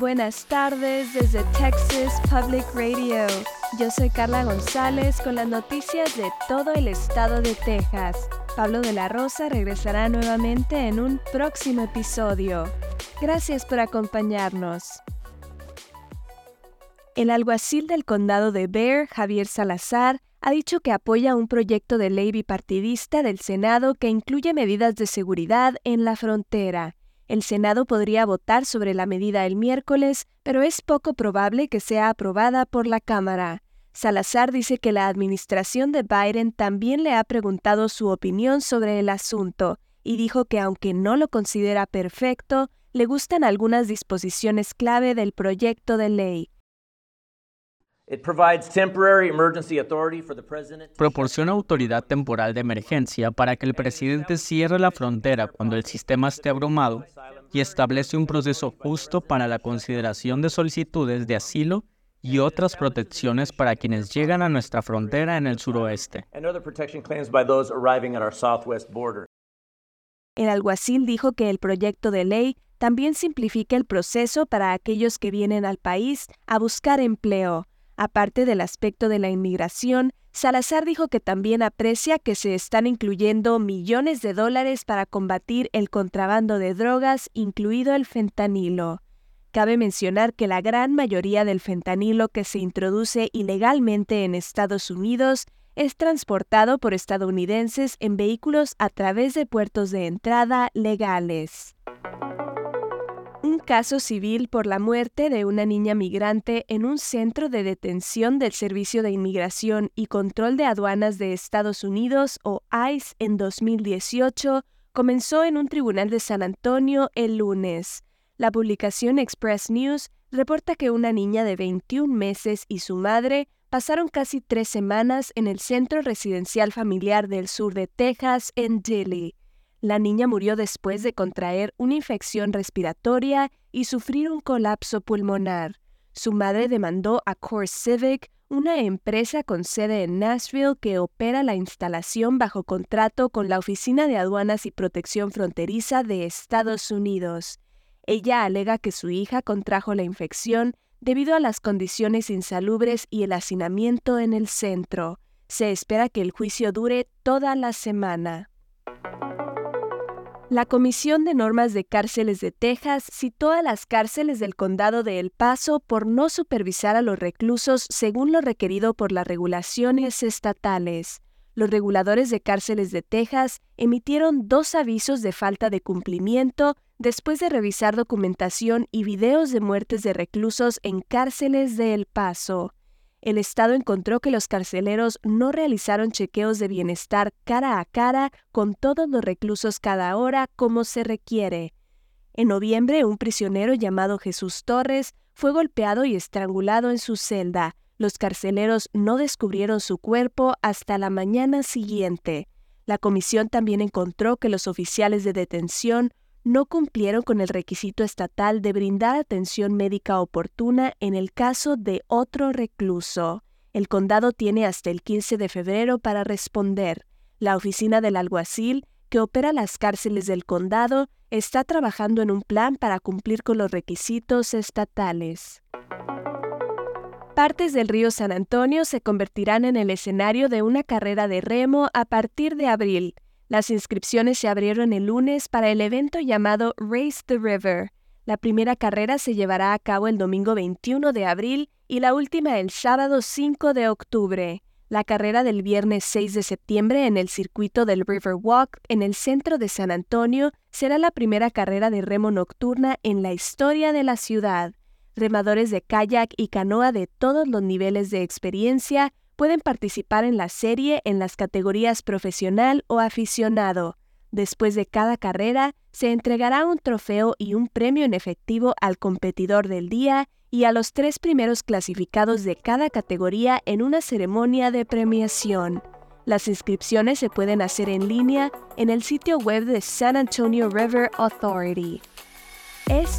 Buenas tardes desde Texas Public Radio. Yo soy Carla González con las noticias de todo el estado de Texas. Pablo de la Rosa regresará nuevamente en un próximo episodio. Gracias por acompañarnos. El alguacil del condado de Bear, Javier Salazar, ha dicho que apoya un proyecto de ley bipartidista del Senado que incluye medidas de seguridad en la frontera. El Senado podría votar sobre la medida el miércoles, pero es poco probable que sea aprobada por la Cámara. Salazar dice que la administración de Biden también le ha preguntado su opinión sobre el asunto y dijo que aunque no lo considera perfecto, le gustan algunas disposiciones clave del proyecto de ley. Proporciona autoridad temporal de emergencia para que el presidente cierre la frontera cuando el sistema esté abrumado y establece un proceso justo para la consideración de solicitudes de asilo y otras protecciones para quienes llegan a nuestra frontera en el suroeste. El alguacil dijo que el proyecto de ley también simplifica el proceso para aquellos que vienen al país a buscar empleo. Aparte del aspecto de la inmigración, Salazar dijo que también aprecia que se están incluyendo millones de dólares para combatir el contrabando de drogas, incluido el fentanilo. Cabe mencionar que la gran mayoría del fentanilo que se introduce ilegalmente en Estados Unidos es transportado por estadounidenses en vehículos a través de puertos de entrada legales caso civil por la muerte de una niña migrante en un centro de detención del Servicio de Inmigración y Control de Aduanas de Estados Unidos o ICE en 2018 comenzó en un tribunal de San Antonio el lunes. La publicación Express News reporta que una niña de 21 meses y su madre pasaron casi tres semanas en el centro residencial familiar del sur de Texas en Dilley. La niña murió después de contraer una infección respiratoria y sufrir un colapso pulmonar. Su madre demandó a Core Civic, una empresa con sede en Nashville que opera la instalación bajo contrato con la Oficina de Aduanas y Protección Fronteriza de Estados Unidos. Ella alega que su hija contrajo la infección debido a las condiciones insalubres y el hacinamiento en el centro. Se espera que el juicio dure toda la semana. La Comisión de Normas de Cárceles de Texas citó a las cárceles del condado de El Paso por no supervisar a los reclusos según lo requerido por las regulaciones estatales. Los reguladores de cárceles de Texas emitieron dos avisos de falta de cumplimiento después de revisar documentación y videos de muertes de reclusos en cárceles de El Paso el Estado encontró que los carceleros no realizaron chequeos de bienestar cara a cara con todos los reclusos cada hora como se requiere. En noviembre, un prisionero llamado Jesús Torres fue golpeado y estrangulado en su celda. Los carceleros no descubrieron su cuerpo hasta la mañana siguiente. La comisión también encontró que los oficiales de detención no cumplieron con el requisito estatal de brindar atención médica oportuna en el caso de otro recluso. El condado tiene hasta el 15 de febrero para responder. La oficina del alguacil, que opera las cárceles del condado, está trabajando en un plan para cumplir con los requisitos estatales. Partes del río San Antonio se convertirán en el escenario de una carrera de remo a partir de abril. Las inscripciones se abrieron el lunes para el evento llamado Race the River. La primera carrera se llevará a cabo el domingo 21 de abril y la última el sábado 5 de octubre. La carrera del viernes 6 de septiembre en el circuito del River Walk en el centro de San Antonio será la primera carrera de remo nocturna en la historia de la ciudad. Remadores de kayak y canoa de todos los niveles de experiencia pueden participar en la serie en las categorías profesional o aficionado. Después de cada carrera, se entregará un trofeo y un premio en efectivo al competidor del día y a los tres primeros clasificados de cada categoría en una ceremonia de premiación. Las inscripciones se pueden hacer en línea en el sitio web de San Antonio River Authority.